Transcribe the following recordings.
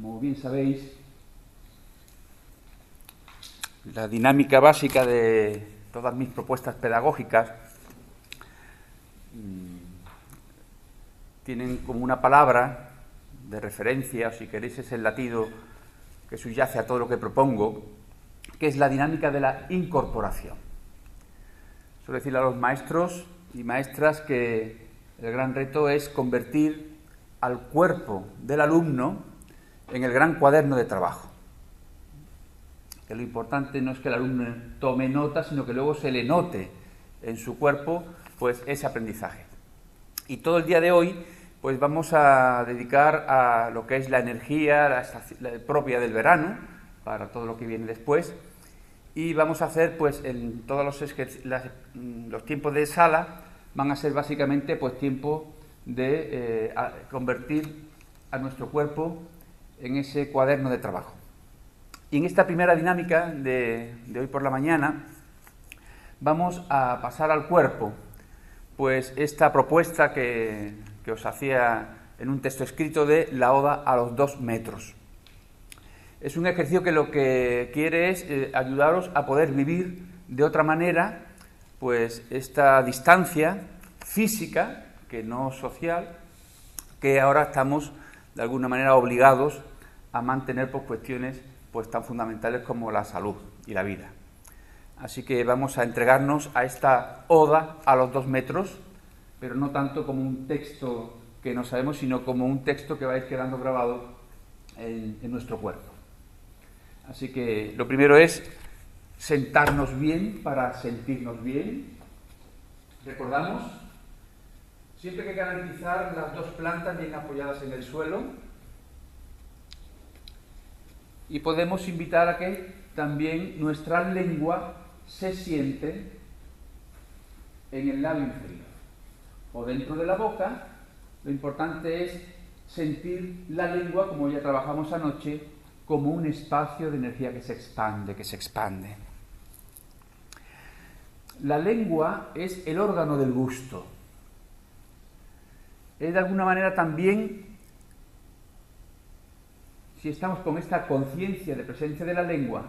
como bien sabéis, la dinámica básica de todas mis propuestas pedagógicas mm, tienen como una palabra de referencia, o si queréis es el latido que subyace a todo lo que propongo, que es la dinámica de la incorporación. Suelo decirle a los maestros y maestras que el gran reto es convertir al cuerpo del alumno en el gran cuaderno de trabajo. Que lo importante no es que el alumno tome nota, sino que luego se le note en su cuerpo pues ese aprendizaje. Y todo el día de hoy pues vamos a dedicar a lo que es la energía propia del verano, para todo lo que viene después, y vamos a hacer pues en todos los, mm, los tiempos de sala van a ser básicamente pues tiempo de eh, convertir a nuestro cuerpo en ese cuaderno de trabajo. Y en esta primera dinámica de, hoy por la mañana vamos a pasar al cuerpo, pues esta propuesta que, os hacía en un texto escrito de la Oda a los dos metros. Es un ejercicio que lo que quiere es eh, ayudaros a poder vivir de otra manera, pues esta distancia física, que no social, que ahora estamos de alguna manera obligados a mantener por cuestiones pues tan fundamentales como la salud y la vida. Así que vamos a entregarnos a esta oda a los dos metros, pero no tanto como un texto que no sabemos, sino como un texto que va a quedando grabado en nuestro cuerpo. Así que lo primero es sentarnos bien para sentirnos bien. Recordamos, siempre hay que garantizar las dos plantas bien apoyadas en el suelo. Y podemos invitar a que también nuestra lengua se siente en el labio inferior o dentro de la boca. Lo importante es sentir la lengua, como ya trabajamos anoche, como un espacio de energía que se expande, que se expande. La lengua es el órgano del gusto. Es de alguna manera también, si estamos con esta conciencia de presencia de la lengua,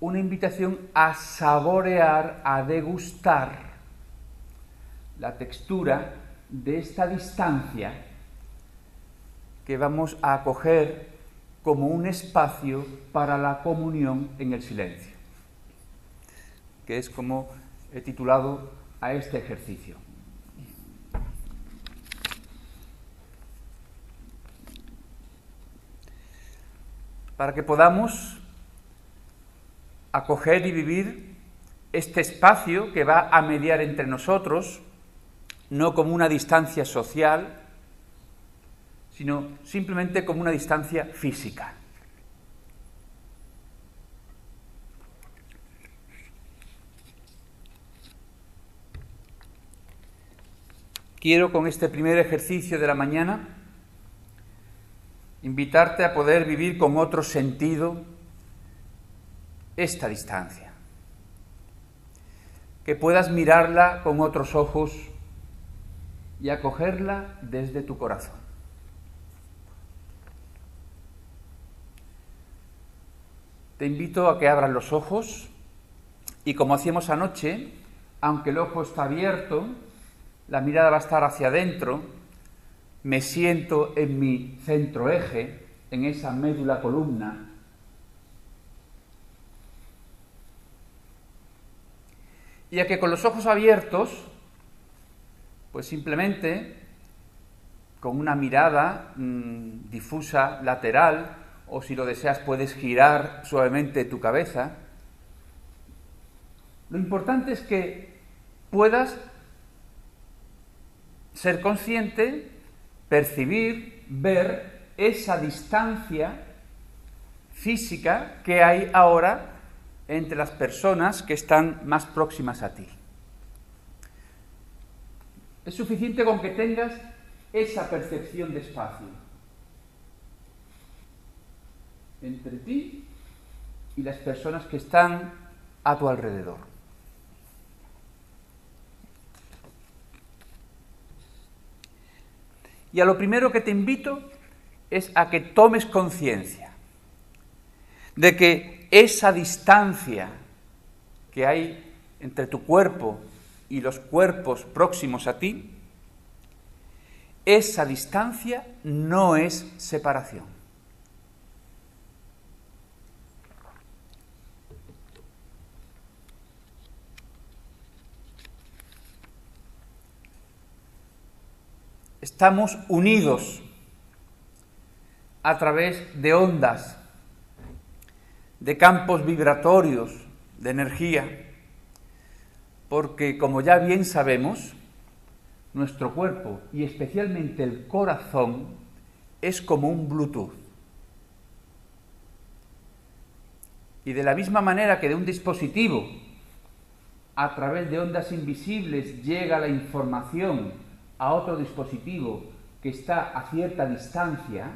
una invitación a saborear, a degustar la textura de esta distancia que vamos a acoger como un espacio para la comunión en el silencio, que es como he titulado a este ejercicio. Para que podamos acoger y vivir este espacio que va a mediar entre nosotros, no como una distancia social, sino simplemente como una distancia física. Quiero con este primer ejercicio de la mañana invitarte a poder vivir con otro sentido esta distancia. Que puedas mirarla con otros ojos y acogerla desde tu corazón. Te invito a que abras los ojos y como hacíamos anoche, aunque el ojo está abierto, la mirada va a estar hacia adentro, me siento en mi centro eje, en esa médula columna. Y a que con los ojos abiertos, pues simplemente con una mirada mm, difusa, lateral, o si lo deseas puedes girar suavemente tu cabeza. Lo importante es que puedas ser consciente, percibir, ver esa distancia física que hay ahora entre las personas que están más próximas a ti. Es suficiente con que tengas esa percepción de espacio. entre ti y las personas que están a tu alrededor. Y a lo primero que te invito es a que tomes conciencia de que esa distancia que hay entre tu cuerpo y los cuerpos próximos a ti, esa distancia no es separación. Estamos unidos a través de ondas, de campos vibratorios, de energía, porque como ya bien sabemos, nuestro cuerpo y especialmente el corazón es como un Bluetooth. Y de la misma manera que de un dispositivo a través de ondas invisibles llega la información a otro dispositivo que está a cierta distancia,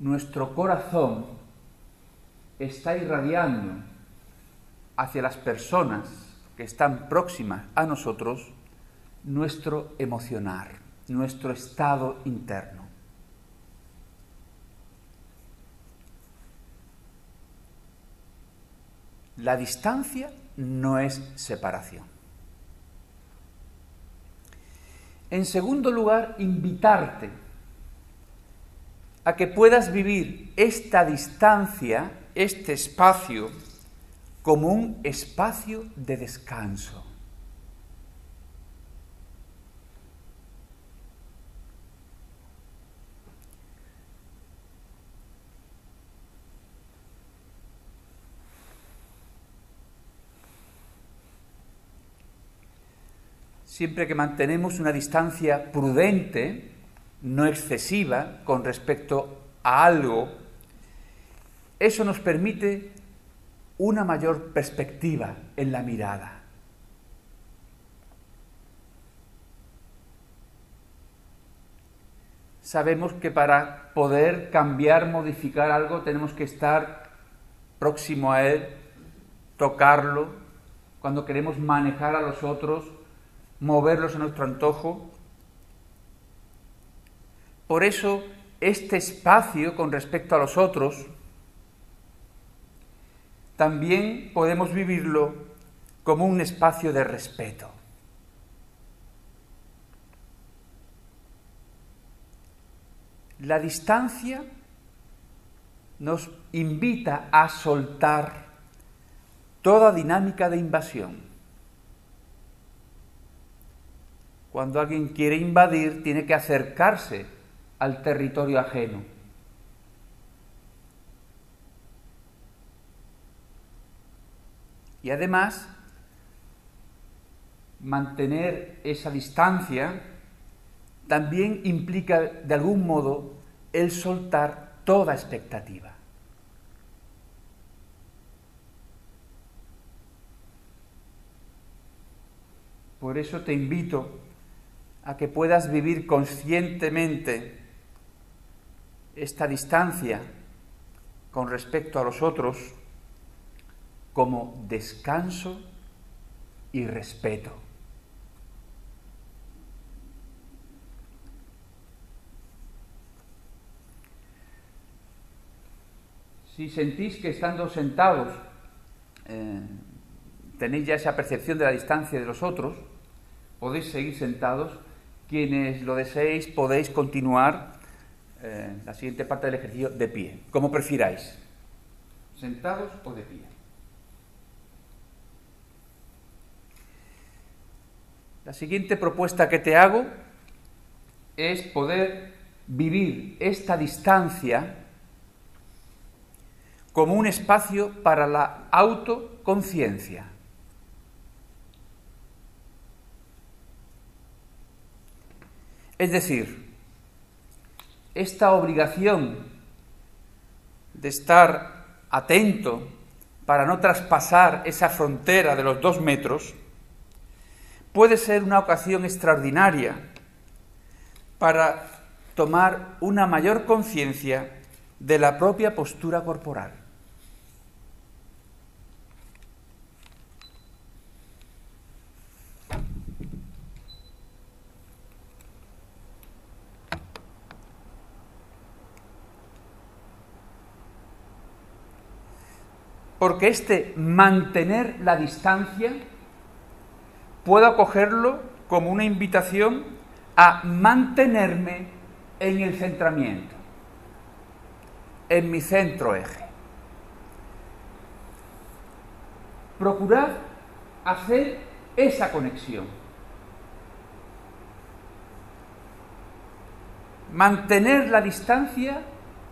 nuestro corazón está irradiando hacia las personas que están próximas a nosotros nuestro emocionar, nuestro estado interno. La distancia no es separación. En segundo lugar, invitarte a que puedas vivir esta distancia, este espacio, como un espacio de descanso. Siempre que mantenemos una distancia prudente, no excesiva, con respecto a algo, eso nos permite una mayor perspectiva en la mirada. Sabemos que para poder cambiar, modificar algo, tenemos que estar próximo a él, tocarlo, cuando queremos manejar a los otros, moverlos a nuestro antojo. Por eso, este espacio con respecto a los otros, también podemos vivirlo como un espacio de respeto. La distancia nos invita a soltar toda dinámica de invasión. Cuando alguien quiere invadir, tiene que acercarse al territorio ajeno. Y además, mantener esa distancia también implica, de algún modo, el soltar toda expectativa. Por eso te invito a que puedas vivir conscientemente esta distancia con respecto a los otros como descanso y respeto. Si sentís que estando sentados eh, tenéis ya esa percepción de la distancia de los otros, podéis seguir sentados. Quienes lo deseéis podéis continuar eh, la siguiente parte del ejercicio de pie, como prefiráis, sentados o de pie. La siguiente propuesta que te hago es poder vivir esta distancia como un espacio para la autoconciencia. Es decir, esta obligación de estar atento para no traspasar esa frontera de los dos metros puede ser una ocasión extraordinaria para tomar una mayor conciencia de la propia postura corporal. Porque este mantener la distancia puedo acogerlo como una invitación a mantenerme en el centramiento, en mi centro eje. Procurad hacer esa conexión. Mantener la distancia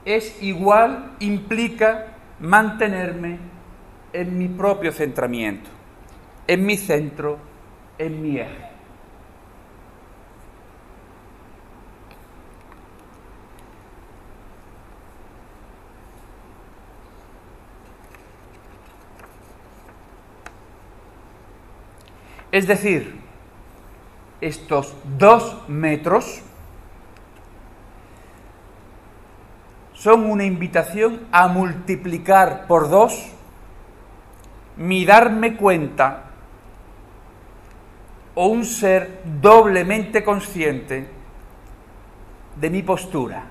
es igual, implica mantenerme en mi propio centramiento, en mi centro, en mi eje. Es decir, estos dos metros son una invitación a multiplicar por dos mi darme cuenta o un ser doblemente consciente de mi postura.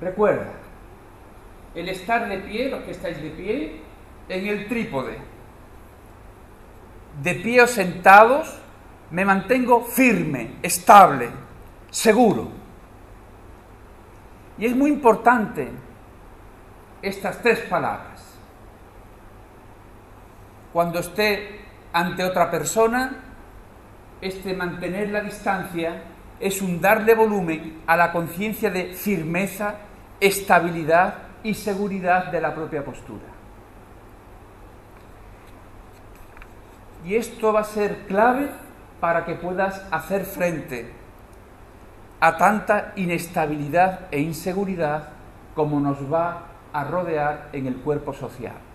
Recuerda, el estar de pie, los que estáis de pie, en el trípode. De pie o sentados, me mantengo firme, estable, seguro. Y es muy importante estas tres palabras. Cuando esté ante otra persona, este mantener la distancia es un darle volumen a la conciencia de firmeza, estabilidad y seguridad de la propia postura. Y esto va a ser clave para que puedas hacer frente a tanta inestabilidad e inseguridad como nos va a rodear en el cuerpo social.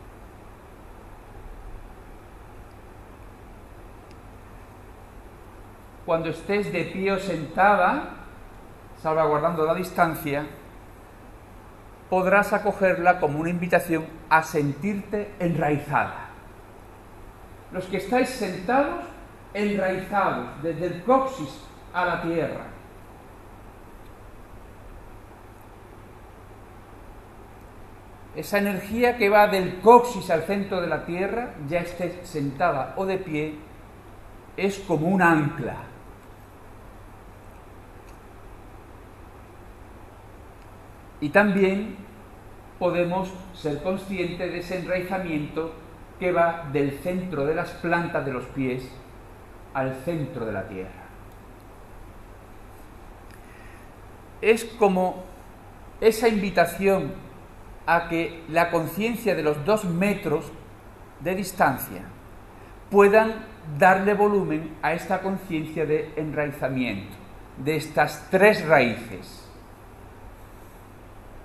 Cuando estés de pie o sentada, salvaguardando la distancia, podrás acogerla como una invitación a sentirte enraizada. Los que estáis sentados, enraizados desde el coxis a la tierra. Esa energía que va del coxis al centro de la tierra, ya estés sentada o de pie, es como un ancla. Y también podemos ser conscientes de ese enraizamiento que va del centro de las plantas de los pies al centro de la tierra. Es como esa invitación a que la conciencia de los dos metros de distancia puedan darle volumen a esta conciencia de enraizamiento, de estas tres raíces.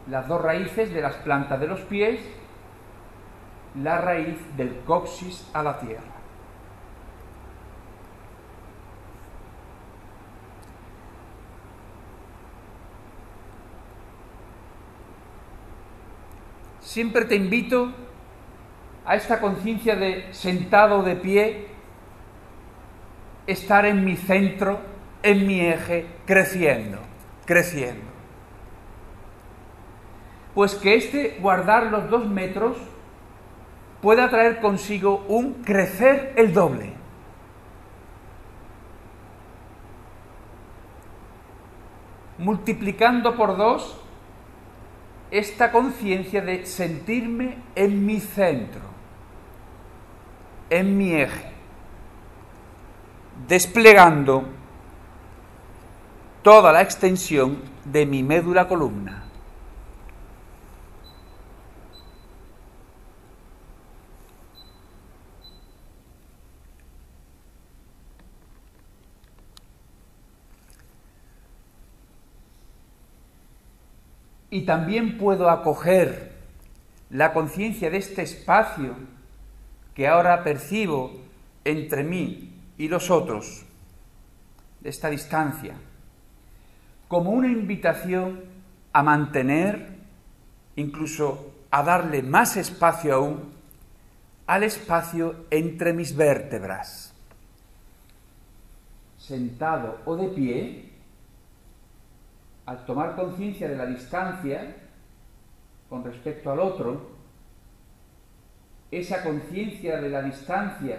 Las dos raíces de las plantas de los pies la raíz del coxis a la tierra. Siempre te invito a esta conciencia de sentado de pie, estar en mi centro, en mi eje, creciendo, creciendo. Pues que este guardar los dos metros pueda traer consigo un crecer el doble. Multiplicando por dos esta conciencia de sentirme en mi centro, en mi eje, desplegando toda la extensión de mi médula columna. Y también puedo acoger la conciencia de este espacio que ahora percibo entre mí y los otros, de esta distancia, como una invitación a mantener, incluso a darle más espacio aún, al espacio entre mis vértebras. Sentado o de pie, al tomar conciencia de la distancia, con respecto al otro, esa conciencia de la distancia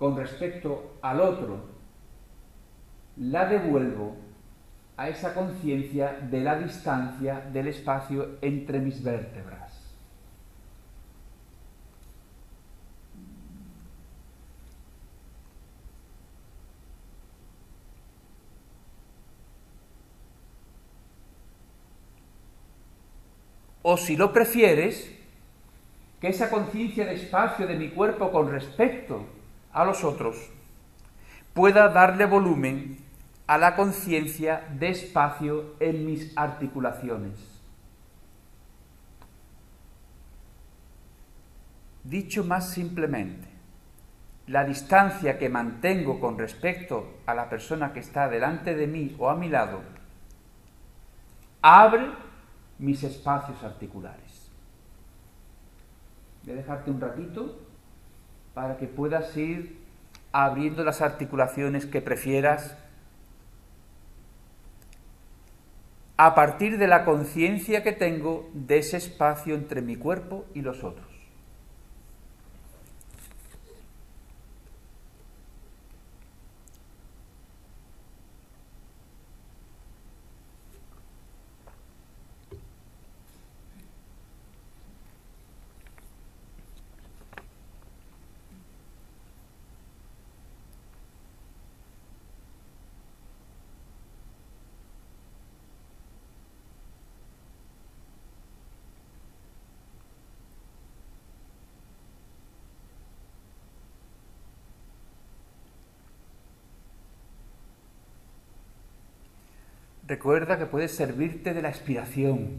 con respecto al otro, la devuelvo a esa conciencia de la distancia del espacio entre mis vértebras. O si lo prefieres, que esa conciencia de espacio de mi cuerpo con respecto a los otros pueda darle volumen a la conciencia de espacio en mis articulaciones. Dicho más simplemente, la distancia que mantengo con respecto a la persona que está delante de mí o a mi lado abre mis espacios articulares. Voy a dejarte un ratito para que puedas ir abriendo las articulaciones que prefieras a partir de la conciencia que tengo de ese espacio entre mi cuerpo y los otros. Recuerda que puedes servirte de la expiración.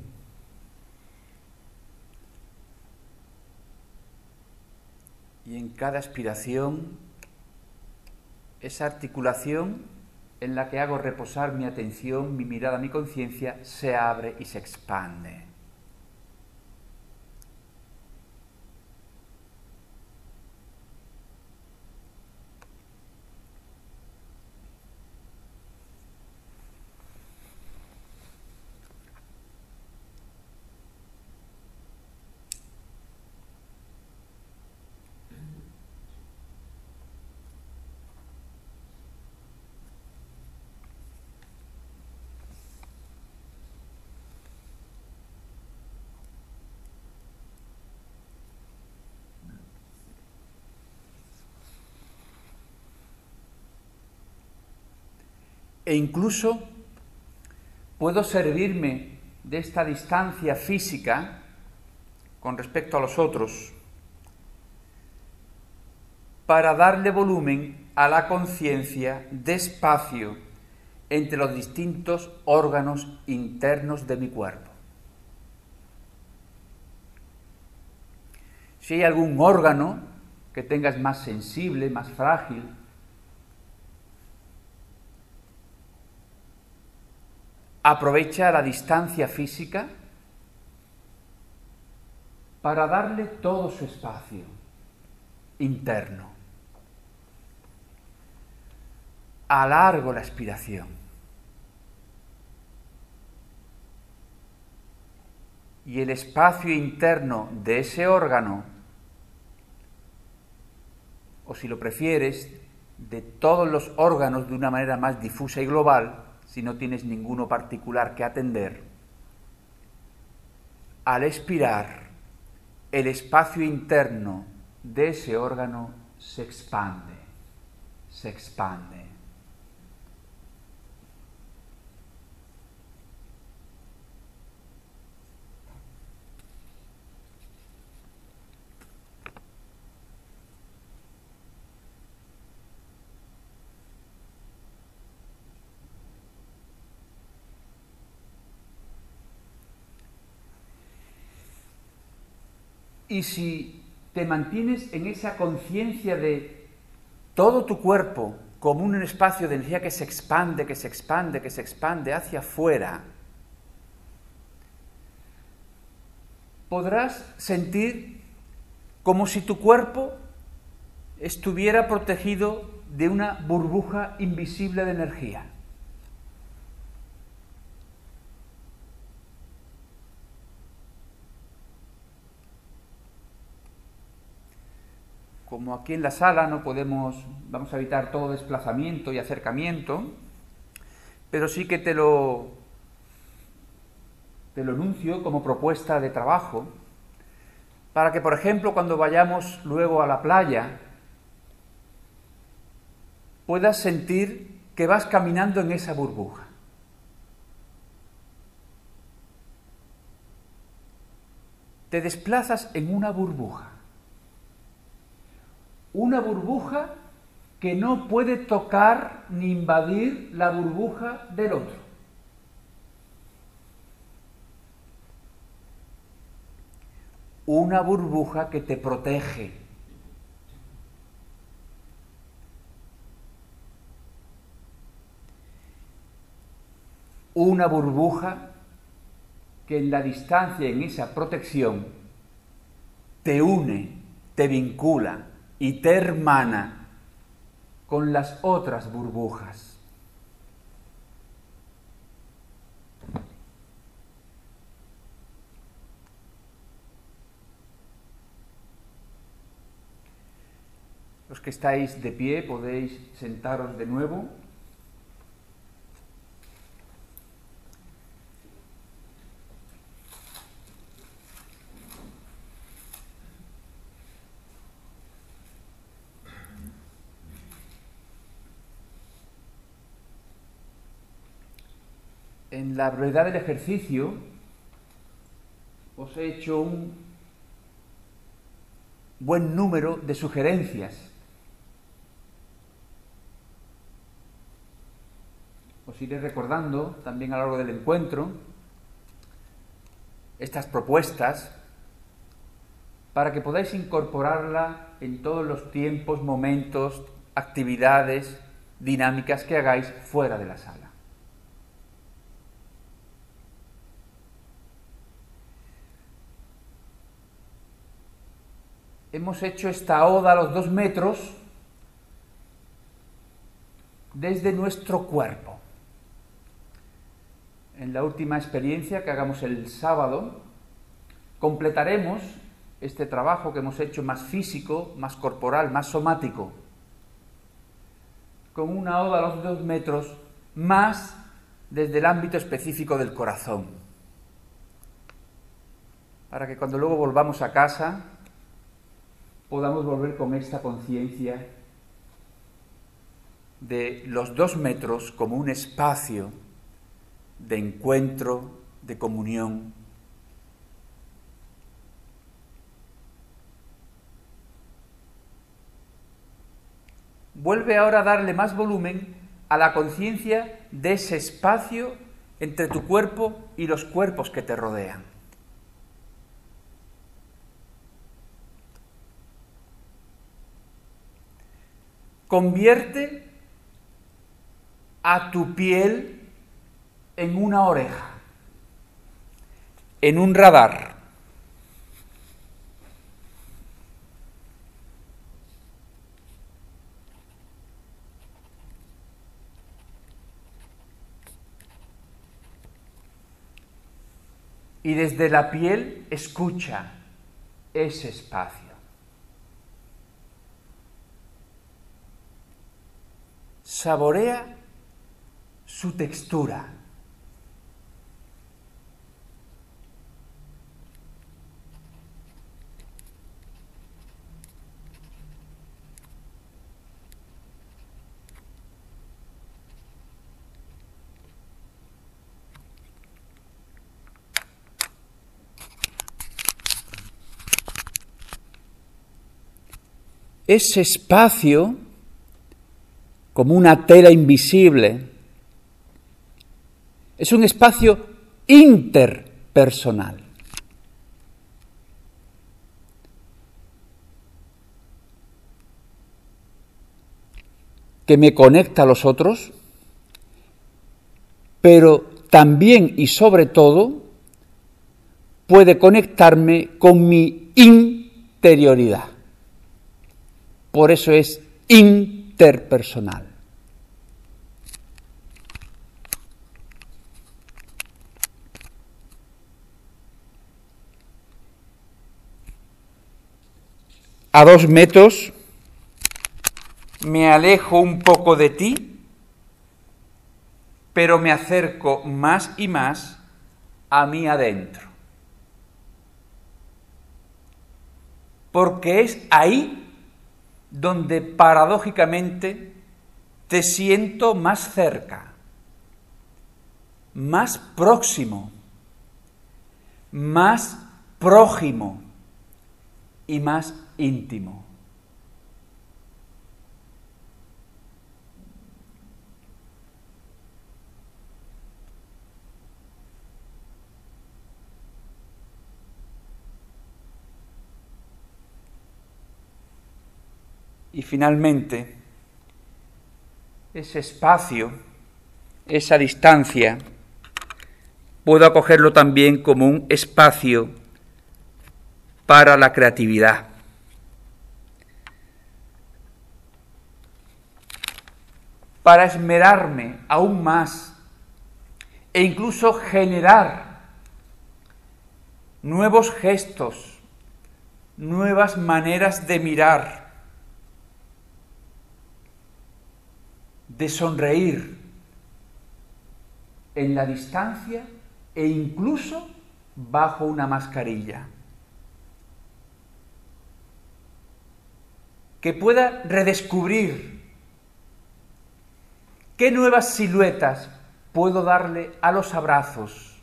Y en cada expiración, esa articulación en la que hago reposar mi atención, mi mirada, mi conciencia, se abre y se expande. E incluso puedo servirme de esta distancia física con respecto a los otros para darle volumen a la conciencia de espacio entre los distintos órganos internos de mi cuerpo. Si hay algún órgano que tengas más sensible, más frágil, aprovecha la distancia física para darle todo su espacio interno. Alargo la expiración. Y el espacio interno de ese órgano, o si lo prefieres, de todos los órganos de una manera más difusa y global, si no tienes ninguno particular que atender, al expirar, el espacio interno de ese órgano se expande, se expande. Y si te mantienes en esa conciencia de todo tu cuerpo como un espacio de energía que se expande, que se expande, que se expande hacia afuera, podrás sentir como si tu cuerpo estuviera protegido de una burbuja invisible de energía. Como aquí en la sala no podemos, vamos a evitar todo desplazamiento y acercamiento, pero sí que te lo, te lo anuncio como propuesta de trabajo, para que, por ejemplo, cuando vayamos luego a la playa, puedas sentir que vas caminando en esa burbuja. Te desplazas en una burbuja. Una burbuja que no puede tocar ni invadir la burbuja del otro. Una burbuja que te protege. Una burbuja que en la distancia, en esa protección, te une, te vincula y te hermana con las otras burbujas. Los que estáis de pie podéis sentaros de nuevo. En la brevedad del ejercicio os he hecho un buen número de sugerencias. Os iré recordando también a lo largo del encuentro estas propuestas para que podáis incorporarla en todos los tiempos, momentos, actividades, dinámicas que hagáis fuera de la sala. Hemos hecho esta oda a los dos metros desde nuestro cuerpo. En la última experiencia que hagamos el sábado, completaremos este trabajo que hemos hecho más físico, más corporal, más somático, con una oda a los dos metros más desde el ámbito específico del corazón. Para que cuando luego volvamos a casa podamos volver con esta conciencia de los dos metros como un espacio de encuentro, de comunión. Vuelve ahora a darle más volumen a la conciencia de ese espacio entre tu cuerpo y los cuerpos que te rodean. Convierte a tu piel en una oreja, en un radar. Y desde la piel escucha ese espacio. Saborea su textura. Ese espacio como una tela invisible. Es un espacio interpersonal. que me conecta a los otros, pero también y sobre todo puede conectarme con mi interioridad. Por eso es interpersonal. a dos metros me alejo un poco de ti, pero me acerco más y más a mí adentro. Porque es ahí donde paradójicamente te siento más cerca, más próximo, más prójimo y más íntimo. Y finalmente, ese espacio, esa distancia, puedo acogerlo también como un espacio para la creatividad. Para esmerarme aún más e incluso generar nuevos gestos, nuevas maneras de mirar, de sonreír en la distancia e incluso bajo una mascarilla. Que pueda redescubrir qué nuevas siluetas puedo darle a los abrazos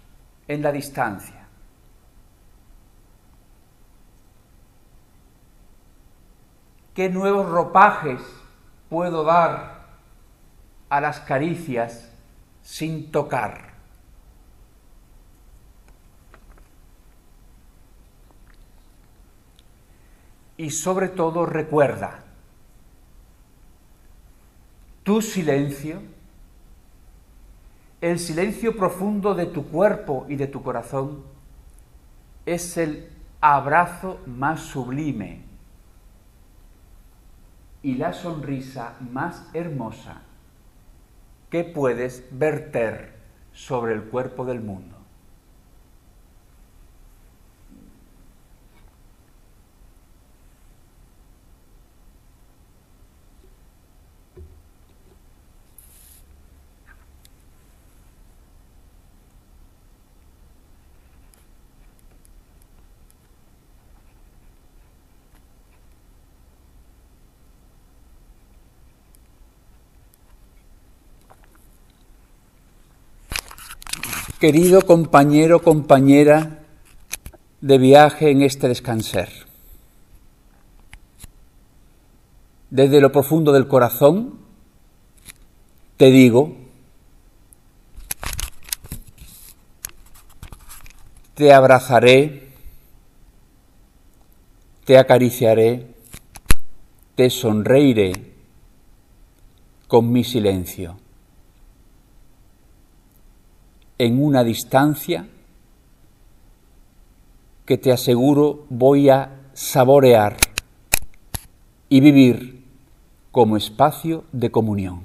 en la distancia. ¿Qué nuevos ropajes puedo dar a las caricias sin tocar. Y sobre todo recuerda, tu silencio, el silencio profundo de tu cuerpo y de tu corazón, es el abrazo más sublime y la sonrisa más hermosa que puedes verter sobre el cuerpo del mundo. Querido compañero, compañera de viaje en este descanser. Desde lo profundo del corazón te digo, te abrazaré, te acariciaré, te sonreiré con mi silencio en una distancia que te aseguro voy a saborear y vivir como espacio de comunión.